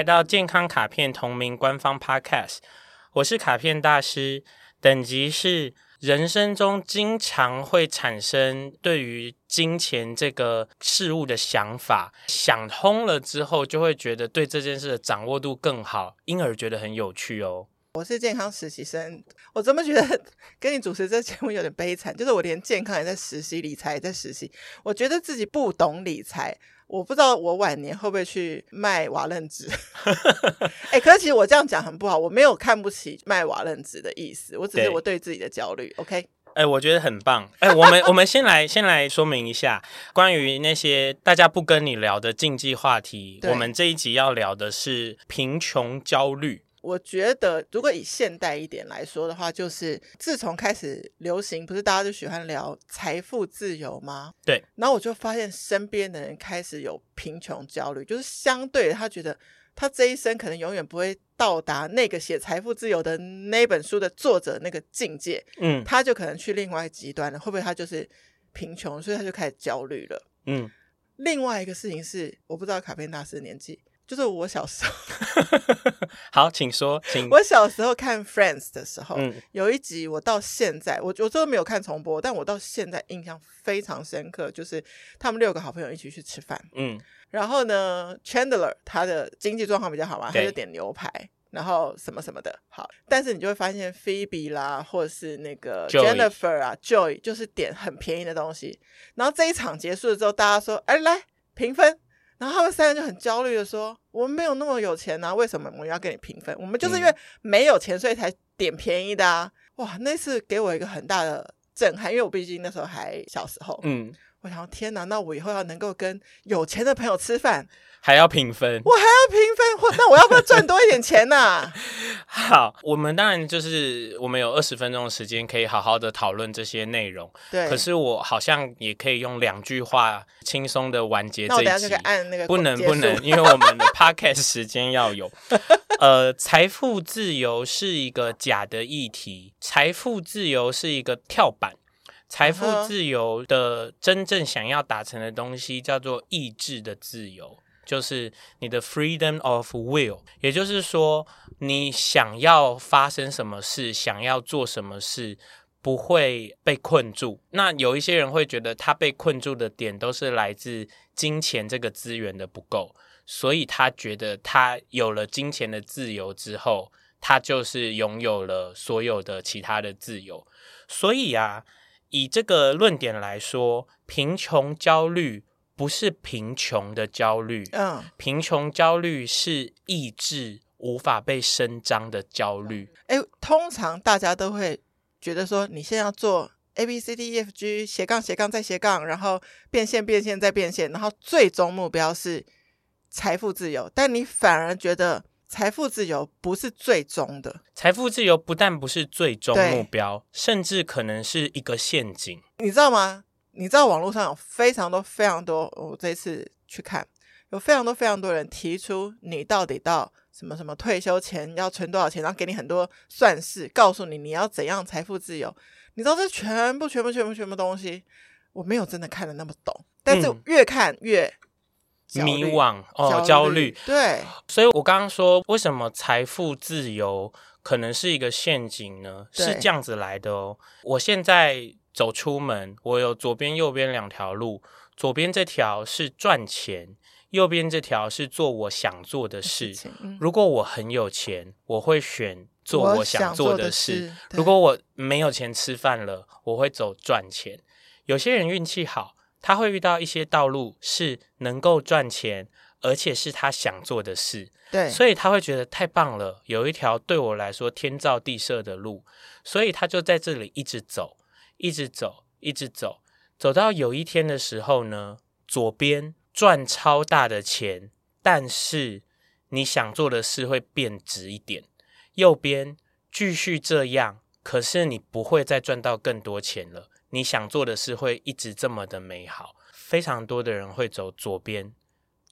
来到健康卡片同名官方 Podcast，我是卡片大师，等级是人生中经常会产生对于金钱这个事物的想法，想通了之后，就会觉得对这件事的掌握度更好，因而觉得很有趣哦。我是健康实习生，我怎么觉得跟你主持这节目有点悲惨？就是我连健康也在实习，理财也在实习，我觉得自己不懂理财。我不知道我晚年会不会去卖瓦楞纸？哎、欸，可是其实我这样讲很不好，我没有看不起卖瓦楞纸的意思，我只是我对自己的焦虑。OK，哎、欸，我觉得很棒。哎、欸，我们我们先来先来说明一下关于那些大家不跟你聊的禁忌话题。我们这一集要聊的是贫穷焦虑。我觉得，如果以现代一点来说的话，就是自从开始流行，不是大家都喜欢聊财富自由吗？对。然后我就发现身边的人开始有贫穷焦虑，就是相对他觉得他这一生可能永远不会到达那个写财富自由的那本书的作者那个境界，嗯，他就可能去另外一个极端了。会不会他就是贫穷，所以他就开始焦虑了？嗯。另外一个事情是，我不知道卡片大师年纪。就是我小时候，好，请说，请。我小时候看 Friends 的时候，嗯，有一集我到现在，我我都没有看重播，但我到现在印象非常深刻，就是他们六个好朋友一起去吃饭，嗯，然后呢，Chandler 他的经济状况比较好嘛，他就点牛排，然后什么什么的，好，但是你就会发现 Phoebe 啦，或者是那个 Jennifer 啊，Joey 就是点很便宜的东西，然后这一场结束了之后，大家说，哎，来评分。然后他们三个就很焦虑的说：“我们没有那么有钱啊，为什么我们要跟你平分？我们就是因为没有钱，所以才点便宜的啊！”哇，那次给我一个很大的震撼，因为我毕竟那时候还小时候。嗯，我想天哪，那我以后要能够跟有钱的朋友吃饭。还要评分，我还要评分，那我要不要赚多一点钱呢、啊？好，我们当然就是我们有二十分钟的时间，可以好好的讨论这些内容。对，可是我好像也可以用两句话轻松的完结这一集。按那个，不能不能，因为我们的 podcast 时间要有。呃，财富自由是一个假的议题，财富自由是一个跳板。财富自由的真正想要达成的东西叫做意志的自由。就是你的 freedom of will，也就是说，你想要发生什么事，想要做什么事，不会被困住。那有一些人会觉得，他被困住的点都是来自金钱这个资源的不够，所以他觉得他有了金钱的自由之后，他就是拥有了所有的其他的自由。所以啊，以这个论点来说，贫穷焦虑。不是贫穷的焦虑，嗯，贫穷焦虑是意志无法被伸张的焦虑。哎，通常大家都会觉得说，你现在要做 A B C D E F G 斜杠斜杠再斜杠，然后变现变现再变现，然后最终目标是财富自由。但你反而觉得财富自由不是最终的，财富自由不但不是最终目标，甚至可能是一个陷阱，你知道吗？你知道网络上有非常多非常多，我这次去看，有非常多非常多人提出，你到底到什么什么退休前要存多少钱，然后给你很多算式，告诉你你要怎样财富自由。你知道这全部全部全部全部东西，我没有真的看得那么懂，但是越看越迷惘哦，焦虑。对，所以我刚刚说，为什么财富自由可能是一个陷阱呢？是这样子来的哦，我现在。走出门，我有左边、右边两条路。左边这条是赚钱，右边这条是做我想做的事。如果我很有钱，我会选做我想做的事。的事，如果我没有钱吃饭了，我会走赚钱。有些人运气好，他会遇到一些道路是能够赚钱，而且是他想做的事。对，所以他会觉得太棒了，有一条对我来说天造地设的路，所以他就在这里一直走，一直走，一直走，走到有一天的时候呢，左边赚超大的钱，但是你想做的事会变值一点，右边继续这样，可是你不会再赚到更多钱了，你想做的事会一直这么的美好。非常多的人会走左边，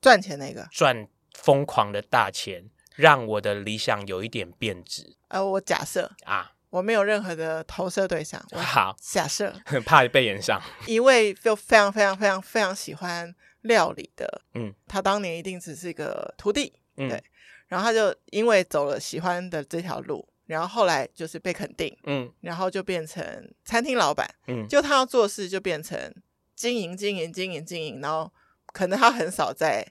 赚钱那个赚。疯狂的大钱，让我的理想有一点变质。呃，我假设啊，我没有任何的投射对象。好，假设很怕被炎上。一位就非常非常非常非常喜欢料理的，嗯，他当年一定只是一个徒弟，嗯、对。然后他就因为走了喜欢的这条路，然后后来就是被肯定，嗯，然后就变成餐厅老板，嗯，就他要做事就变成经营经营经营经营，然后可能他很少在。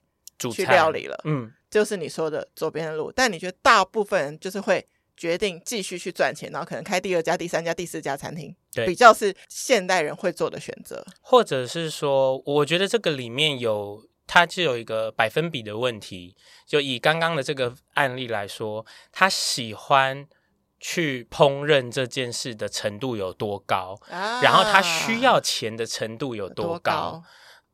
去料理了，嗯，就是你说的左边的路。但你觉得大部分人就是会决定继续去赚钱，然后可能开第二家、第三家、第四家餐厅，对，比较是现代人会做的选择。或者是说，我觉得这个里面有，它就有一个百分比的问题。就以刚刚的这个案例来说，他喜欢去烹饪这件事的程度有多高，啊，然后他需要钱的程度有多高。多高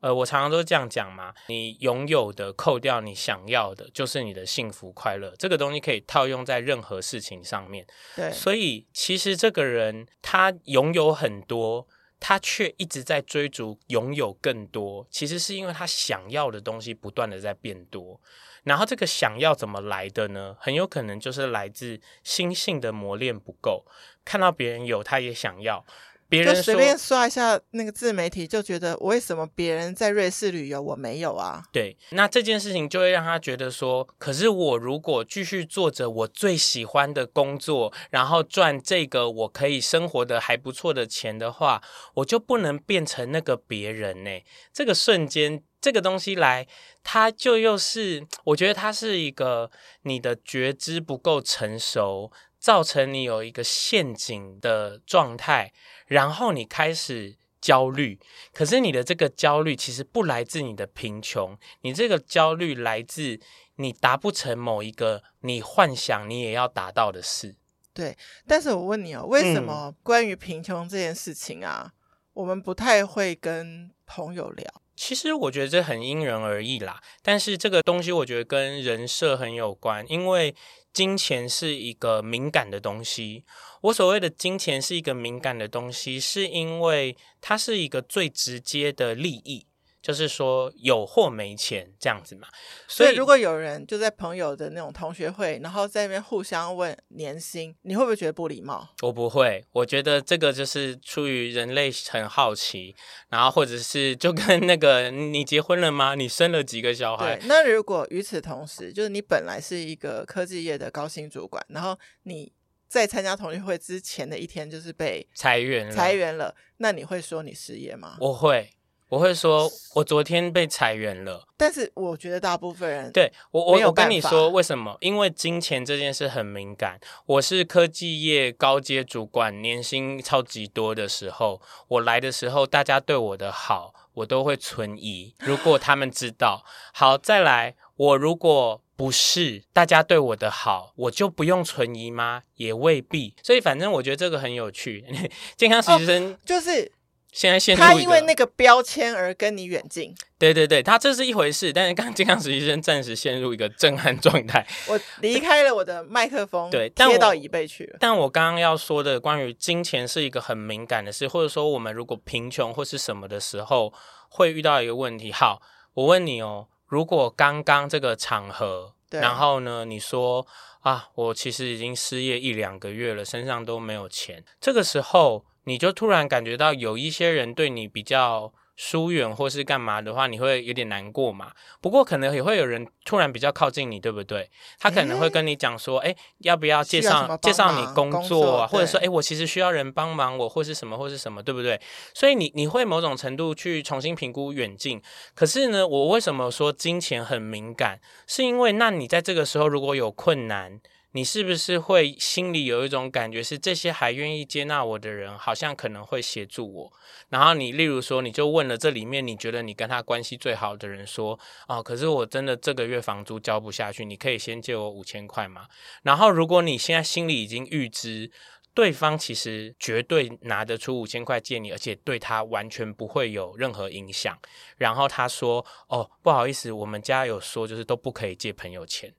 呃，我常常都这样讲嘛，你拥有的扣掉你想要的，就是你的幸福快乐。这个东西可以套用在任何事情上面。对，所以其实这个人他拥有很多，他却一直在追逐拥有更多，其实是因为他想要的东西不断的在变多。然后这个想要怎么来的呢？很有可能就是来自心性的磨练不够，看到别人有，他也想要。别人就随便刷一下那个自媒体，就觉得为什么别人在瑞士旅游，我没有啊？对，那这件事情就会让他觉得说，可是我如果继续做着我最喜欢的工作，然后赚这个我可以生活的还不错的钱的话，我就不能变成那个别人呢？这个瞬间，这个东西来，它就又是，我觉得它是一个你的觉知不够成熟，造成你有一个陷阱的状态。然后你开始焦虑，可是你的这个焦虑其实不来自你的贫穷，你这个焦虑来自你达不成某一个你幻想你也要达到的事。对，但是我问你哦，为什么关于贫穷这件事情啊，嗯，我们不太会跟朋友聊？其实我觉得这很因人而异啦，但是这个东西我觉得跟人设很有关，因为金钱是一个敏感的东西。我所谓的金钱是一个敏感的东西，是因为它是一个最直接的利益。就是说有或没钱这样子嘛，所以如果有人就在朋友的那种同学会，然后在那边互相问年薪，你会不会觉得不礼貌？我不会，我觉得这个就是出于人类很好奇，然后或者是就跟那个你结婚了吗？你生了几个小孩？对，那如果与此同时，就是你本来是一个科技业的高薪主管，然后你在参加同学会之前的一天就是被裁员了，裁员了，那你会说你失业吗？我会。我会说，我昨天被裁员了。但是我觉得大部分人对我，我我跟你说为什么？因为金钱这件事很敏感。我是科技业高阶主管，年薪超级多的时候，我来的时候，大家对我的好，我都会存疑。如果他们知道，好，再来，我如果不是大家对我的好，我就不用存疑吗？也未必。所以反正我觉得这个很有趣。健康实习生、哦、就是。现在现他因为那个标签而跟你远近，对对对，他这是一回事。但是刚刚健康实习生暂时陷入一个震撼状态，我离开了我的麦克风，对，贴到椅背去了。但我刚刚要说的关于金钱是一个很敏感的事，或者说我们如果贫穷或是什么的时候会遇到一个问题。好，我问你哦，如果刚刚这个场合，然后呢，你说啊，我其实已经失业一两个月了，身上都没有钱，这个时候。你就突然感觉到有一些人对你比较疏远，或是干嘛的话，你会有点难过嘛。不过可能也会有人突然比较靠近你，对不对？他可能会跟你讲说：“哎、欸，要不要介绍介绍你工作啊？”或者说：“哎、欸，我其实需要人帮忙我，或是什么，或是什么，对不对？”所以你你会某种程度去重新评估远近。可是呢，我为什么说金钱很敏感？是因为那你在这个时候如果有困难，你是不是会心里有一种感觉，是这些还愿意接纳我的人，好像可能会协助我？然后你，例如说，你就问了这里面你觉得你跟他关系最好的人说，哦，可是我真的这个月房租交不下去，你可以先借我五千块吗？然后，如果你现在心里已经预知。对方其实绝对拿得出五千块借你，而且对他完全不会有任何影响。然后他说：“哦，不好意思，我们家有说，就是都不可以借朋友钱。”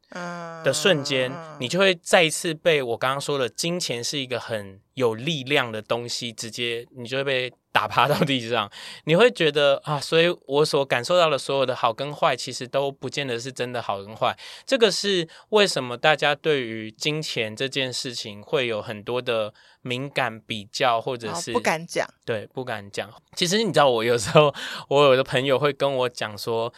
的瞬间，你就会再一次被我刚刚说的，金钱是一个很有力量的东西，直接你就会被。打趴到地上，你会觉得啊，所以我所感受到的所有的好跟坏，其实都不见得是真的好跟坏。这个是为什么大家对于金钱这件事情会有很多的敏感比较，或者是不敢讲。对，不敢讲。其实你知道，我有时候我有的朋友会跟我讲说。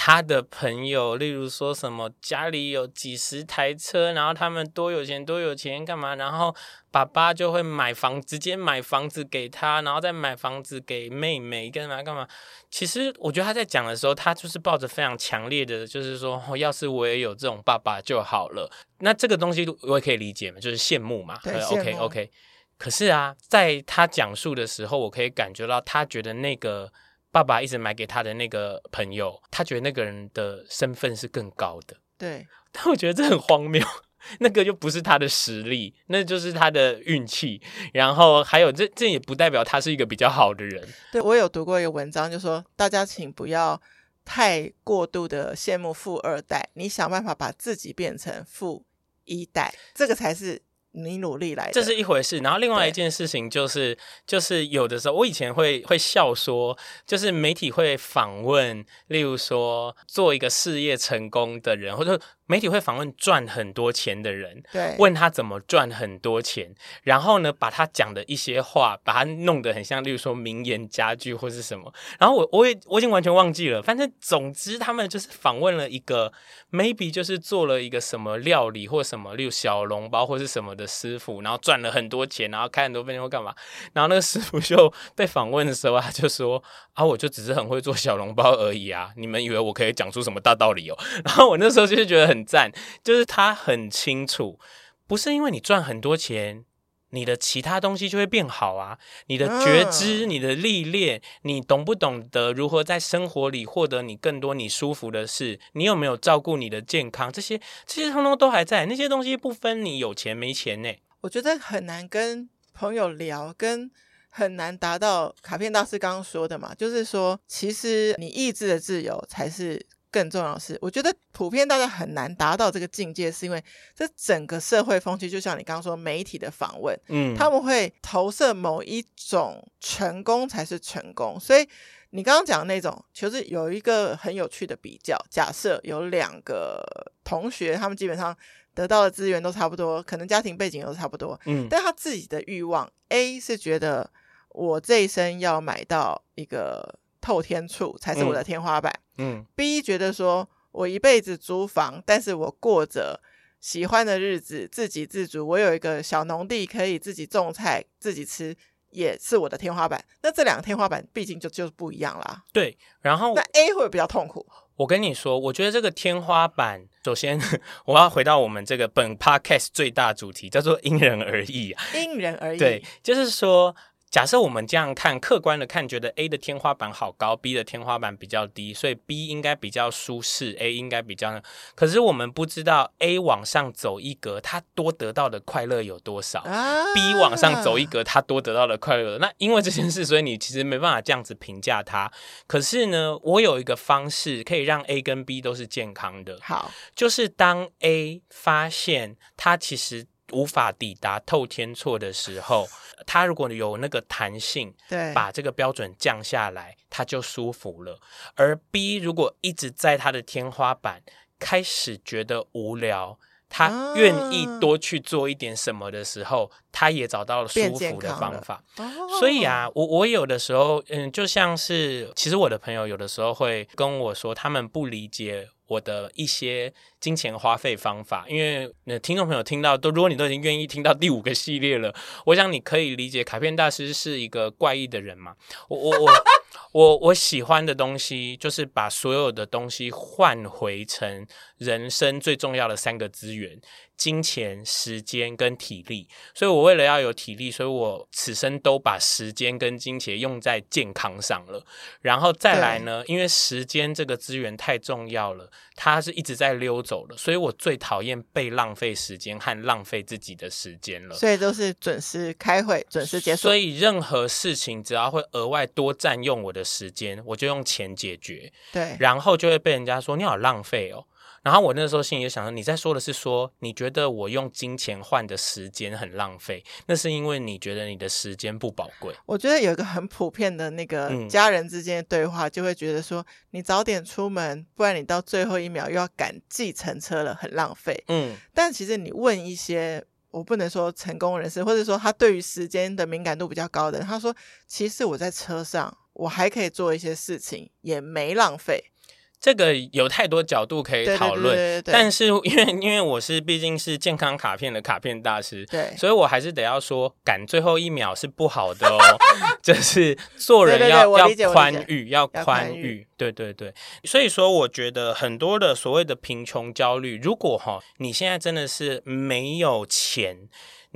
他的朋友，例如说什么家里有几十台车，然后他们多有钱多有钱干嘛？然后爸爸就会买房，直接买房子给他，然后再买房子给妹妹干嘛干嘛？其实我觉得他在讲的时候，他就是抱着非常强烈的，就是说，哦，要是我也有这种爸爸就好了。那这个东西我也可以理解嘛，就是羡慕嘛。对，OK OK。可是啊，在他讲述的时候，我可以感觉到他觉得那个。爸爸一直买给他的那个朋友，他觉得那个人的身份是更高的。对，但我觉得这很荒谬，那个就不是他的实力，那就是他的运气。然后还有这这也不代表他是一个比较好的人。对，我有读过一个文章，就说大家请不要太过度的羡慕富二代，你想办法把自己变成富一代，这个才是。你努力来，这是一回事。然后另外一件事情就是，就是有的时候我以前会会笑说，就是媒体会访问，例如说做一个事业成功的人，或者。媒体会访问赚很多钱的人，对，问他怎么赚很多钱，然后呢，把他讲的一些话，把他弄得很像，例如说名言佳句或是什么。然后我我也我已经完全忘记了，反正总之他们就是访问了一个 maybe 就是做了一个什么料理或什么，例如小笼包或是什么的师傅，然后赚了很多钱，然后开很多店或干嘛。然后那个师傅就被访问的时候，他就说啊，我就只是很会做小笼包而已啊，你们以为我可以讲出什么大道理哦？然后我那时候就是觉得很。很赞，就是他很清楚，不是因为你赚很多钱，你的其他东西就会变好啊。你的觉知、你的历练，你懂不懂得如何在生活里获得你更多你舒服的事？你有没有照顾你的健康？这些这些通通都还在，那些东西不分你有钱没钱呢。我觉得很难跟朋友聊，跟很难达到卡片大师刚刚说的嘛，就是说，其实你意志的自由才是。更重要的是，我觉得普遍大家很难达到这个境界，是因为这整个社会风气，就像你刚刚说媒体的访问，嗯，他们会投射某一种成功才是成功。所以你刚刚讲的那种，其实有一个很有趣的比较，假设有两个同学，他们基本上得到的资源都差不多，可能家庭背景都差不多，嗯，但他自己的欲望，A 是觉得我这一生要买到一个。透天处才是我的天花板。嗯，嗯，B 觉得说我一辈子租房，但是我过着喜欢的日子，自给自足，我有一个小农地可以自己种菜自己吃，也是我的天花板。那这两个天花板毕竟就就是不一样啦。对，然后那 A 会比较痛苦。我跟你说，我觉得这个天花板，首先 我要回到我们这个本 Podcast 最大主题，叫做因人而异啊。因人而异，对，就是说。假设我们这样看，客观的看，觉得 A 的天花板好高，B 的天花板比较低，所以 B 应该比较舒适，A 应该比较。可是我们不知道 A 往上走一格，他多得到的快乐有多少，啊？B 往上走一格，他多得到的快乐，那因为这件事，所以你其实没办法这样子评价它。可是呢，我有一个方式可以让 A 跟 B 都是健康的。好，就是当 A 发现他其实。无法抵达透天错的时候，他如果有那个弹性，对，把这个标准降下来，他就舒服了。而 B 如果一直在他的天花板，开始觉得无聊，他愿意多去做一点什么的时候，他也找到了舒服的方法。所以啊，我我有的时候，嗯，就像是，其实我的朋友有的时候会跟我说，他们不理解。我的一些金钱花费方法，因为那听众朋友听到都，如果你都已经愿意听到第五个系列了，我想你可以理解卡片大师是一个怪异的人嘛。我我我 我我喜欢的东西就是把所有的东西换回成人生最重要的三个资源：金钱、时间跟体力，所以我为了要有体力，所以我此生都把时间跟金钱用在健康上了。然后再来呢，因为时间这个资源太重要了，它是一直在溜走的，所以我最讨厌被浪费时间和浪费自己的时间了。所以都是准时开会，准时结束。所以任何事情只要会额外多占用我的时间，我就用钱解决。对，然后就会被人家说你好浪费哦。然后我那时候心里就想说，你在说的是说，你觉得我用金钱换的时间很浪费，那是因为你觉得你的时间不宝贵。我觉得有一个很普遍的那个家人之间的对话，就会觉得说，你早点出门，不然你到最后一秒又要赶计程车了，很浪费。嗯，但其实你问一些，我不能说成功人士，或者说他对于时间的敏感度比较高的人，他说，其实我在车上，我还可以做一些事情，也没浪费。这个有太多角度可以讨论，但是因为因为我是毕竟是健康卡片的卡片大师，对，所以我还是得要说赶最后一秒是不好的哦，就是做人要要宽裕，要宽裕，对对对，所以说我觉得很多的所谓的贫穷焦虑，如果哈你现在真的是没有钱。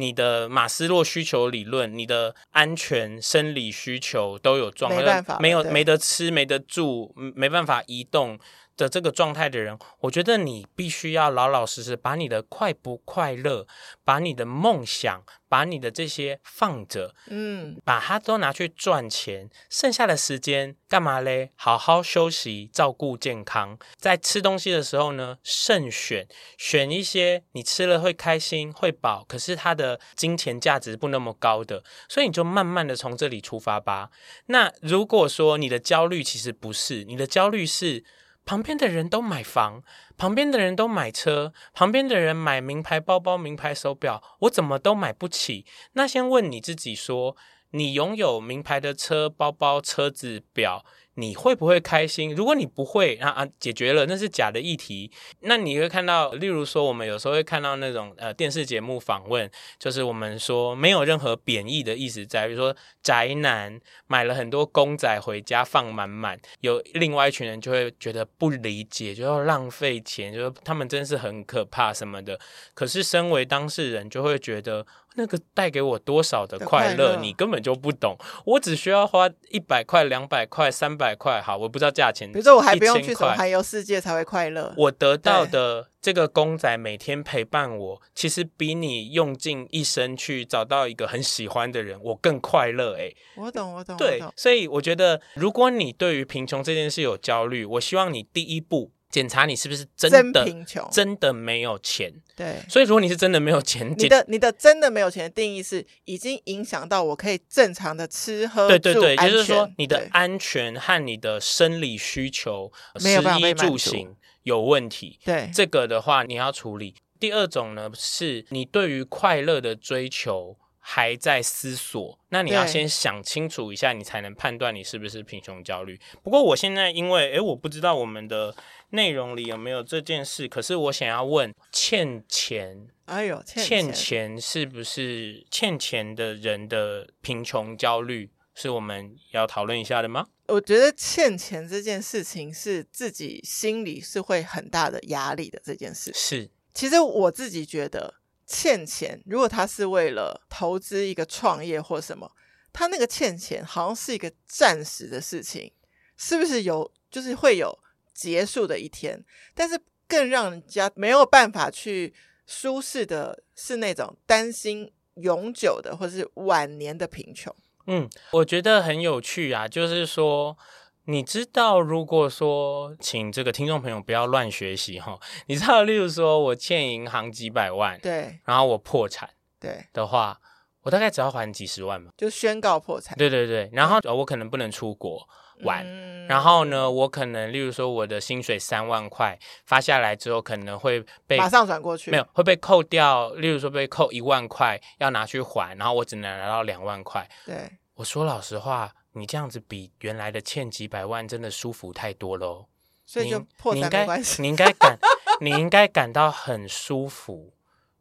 你的马斯洛需求理论，你的安全生理需求都有状况，没办法，没有没得吃，没得住，没办法移动的这个状态的人，我觉得你必须要老老实实把你的快不快乐，把你的梦想，把你的这些放着，嗯，把它都拿去赚钱，剩下的时间干嘛嘞？好好休息，照顾健康，在吃东西的时候呢，慎选，选一些你吃了会开心、会饱，可是它的金钱价值不那么高的，所以你就慢慢的从这里出发吧。那如果说你的焦虑其实不是，你的焦虑是。旁边的人都买房，旁边的人都买车，旁边的人买名牌包包、名牌手表，我怎么都买不起？那先问你自己说，你拥有名牌的车、包包、车子、表。你会不会开心？如果你不会，啊啊，解决了，那是假的议题。那你会看到，例如说，我们有时候会看到那种呃电视节目访问，就是我们说没有任何贬义的意思在，比如说宅男买了很多公仔回家放满满，有另外一群人就会觉得不理解，就要浪费钱，就说他们真是很可怕什么的。可是身为当事人，就会觉得。那个带给我多少的快乐，你根本就不懂。我只需要花一百块、两百块、三百块，好，我不知道价钱。比如说，我还不用去什么环游世界才会快乐。我得到的这个公仔每天陪伴我，其实比你用尽一生去找到一个很喜欢的人，我更快乐。哎，我懂，我懂。对，所以我觉得，如果你对于贫穷这件事有焦虑，我希望你第一步。检查你是不是真的真贫穷，真的没有钱。对，所以如果你是真的没有钱，你的你的真的没有钱的定义是已经影响到我可以正常的吃喝对对对，也就是说你的安全和你的生理需求、食衣住行有问题。对，这个的话你要处理。第二种呢，是你对于快乐的追求。还在思索，那你要先想清楚一下，你才能判断你是不是贫穷焦虑。不过我现在因为，诶，我不知道我们的内容里有没有这件事，可是我想要问，欠钱，哎呦，欠钱，欠钱是不是欠钱的人的贫穷焦虑，是我们要讨论一下的吗？我觉得欠钱这件事情是自己心里是会很大的压力的这件事。是，其实我自己觉得。欠钱，如果他是为了投资一个创业或什么，他那个欠钱好像是一个暂时的事情，是不是有就是会有结束的一天？但是更让人家没有办法去舒适的是那种担心永久的或是晚年的贫穷。嗯，我觉得很有趣啊，就是说。你知道，如果说请这个听众朋友不要乱学习哈，你知道，例如说我欠银行几百万，对，然后我破产，对的话，我大概只要还几十万嘛，就宣告破产。对对对，然后我可能不能出国玩，嗯、然后呢，我可能例如说我的薪水三万块发下来之后，可能会被马上转过去，没有会被扣掉，例如说被扣一万块要拿去还，然后我只能拿到两万块。对，我说老实话。你这样子比原来的欠几百万真的舒服太多喽，所以就破产没关系。你应该感，你应该感到很舒服，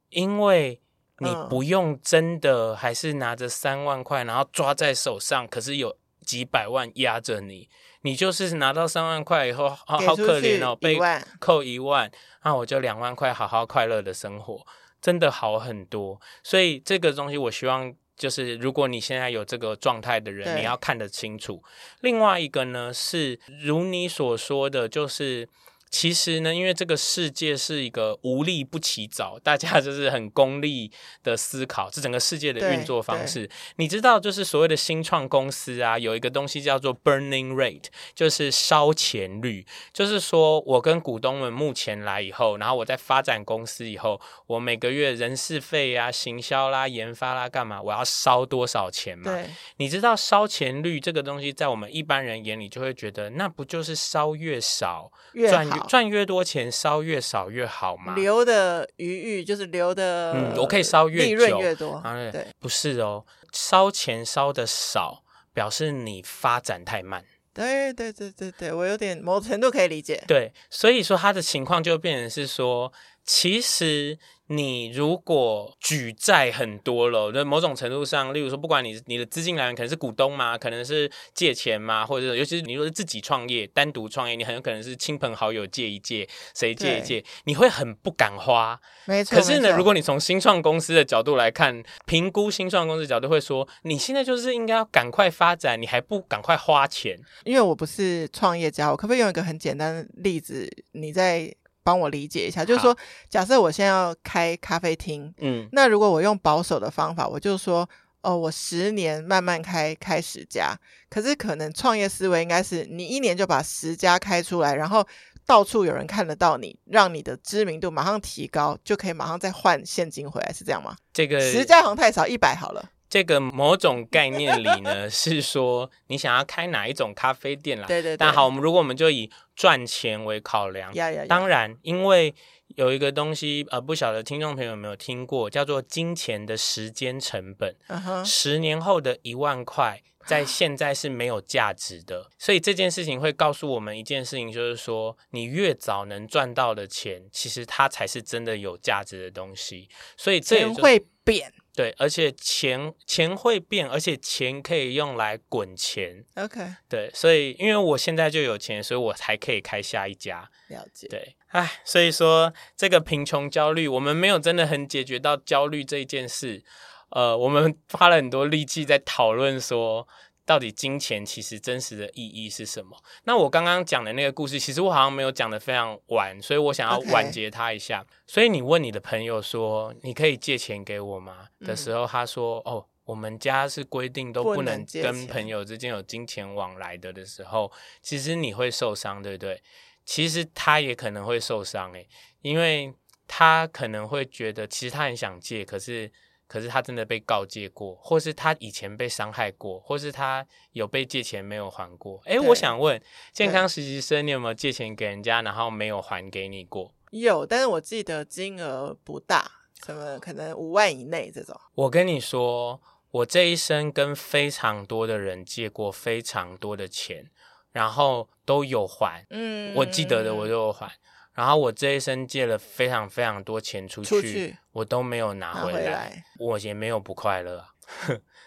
因为你不用真的还是拿着三万块，然后抓在手上，可是有几百万压着你，你就是拿到三万块以后，好好可怜哦，被扣一万，那我就两万块好好快乐的生活。真的好很多。所以这个东西，我希望就是如果你现在有这个状态的人，你要看得清楚。另外一个呢，是如你所说的，就是。其实呢，因为这个世界是一个无利不起早，大家 就是很功利的思考，这整个世界的运作方式。你知道，就是所谓的新创公司啊，有一个东西叫做 burning rate，就是烧钱率。就是说我跟股东们目前来以后，然后我在发展公司以后，我每个月人事费啊、行销啦、研发啦，干嘛？我要烧多少钱嘛？对。你知道烧钱率这个东西，在我们一般人眼里就会觉得，那不就是烧越少越赚越赚越多钱，烧越少越好嘛？留的余裕就是留的，嗯，我可以烧越久，利润越多。啊，对，不是哦，烧钱烧的少，表示你发展太慢。对对对对对，我有点某程度可以理解。对，所以说他的情况就变成是说，其实。你如果举债很多了，那某种程度上，例如说，不管你你的资金来源可能是股东嘛，可能是借钱嘛，或者是尤其是你如果是自己创业、单独创业，你很有可能是亲朋好友借一借，谁借一借，你会很不敢花。没错。可是呢，如果你从新创公司的角度来看，评估新创公司的角度会说，你现在就是应该要赶快发展，你还不赶快花钱？因为我不是创业家，我可不可以用一个很简单的例子？你在。帮我理解一下，就是说，假设我现在要开咖啡厅，嗯，那如果我用保守的方法，我就说，哦，我十年慢慢开，开十家。可是可能创业思维应该是，你一年就把十家开出来，然后到处有人看得到你，让你的知名度马上提高，就可以马上再换现金回来，是这样吗？这个十家好像太少，一百好了。这个某种概念里呢，是说你想要开哪一种咖啡店啦？对对对。但好，我们如果我们就以赚钱为考量，当然，因为有一个东西，呃，不晓得听众朋友有没有听过，叫做金钱的时间成本。Uh huh. 十年后的一万块，在现在是没有价值的。所以这件事情会告诉我们一件事情，就是说，你越早能赚到的钱，其实它才是真的有价值的东西。所以这也、就是、会变。对，而且钱钱会变，而且钱可以用来滚钱。OK，对，所以因为我现在就有钱，所以我才可以开下一家。了解。对，唉，所以说这个贫穷焦虑，我们没有真的很解决到焦虑这一件事。呃，我们花了很多力气在讨论说。到底金钱其实真实的意义是什么？那我刚刚讲的那个故事，其实我好像没有讲的非常完，所以我想要完结它一下。所以你问你的朋友说：“你可以借钱给我吗？”的时候，他说：“嗯、哦，我们家是规定都不能跟朋友之间有金钱往来的。”的时候，其实你会受伤，对不对？其实他也可能会受伤，诶，因为他可能会觉得，其实他很想借，可是。可是他真的被告诫过，或是他以前被伤害过，或是他有被借钱没有还过。哎，我想问，健康实习生，你有没有借钱给人家，然后没有还给你过？有，但是我记得金额不大，什么可能五万以内这种。我跟你说，我这一生跟非常多的人借过非常多的钱，然后都有还。嗯，我记得的我都有还。然后我这一生借了非常非常多钱出去，出去我都没有拿回来，回来我也没有不快乐。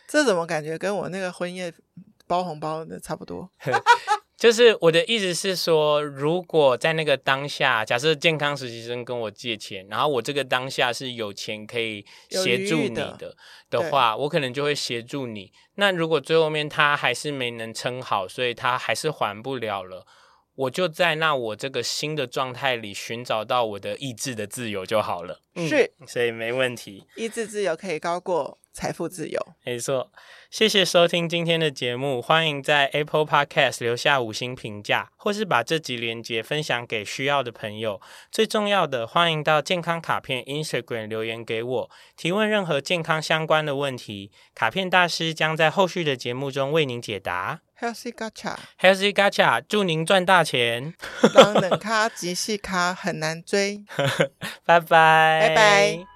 这怎么感觉跟我那个婚宴包红包的差不多？就是我的意思是说，如果在那个当下，假设健康实习生跟我借钱，然后我这个当下是有钱可以协助你的的，的话，我可能就会协助你。那如果最后面他还是没能撑好，所以他还是还不了了。我就在那我这个新的状态里寻找到我的意志的自由就好了，是，所以没问题。意志自由可以高过财富自由，没错。谢谢收听今天的节目，欢迎在 Apple Podcast 留下五星评价，或是把这集连接分享给需要的朋友。最重要的，欢迎到健康卡片 Instagram 留言给我，提问任何健康相关的问题，卡片大师将在后续的节目中为您解答。Healthy Gacha，Healthy Gacha，祝您赚大钱。当冷咖即细咖很难追。拜拜，拜拜。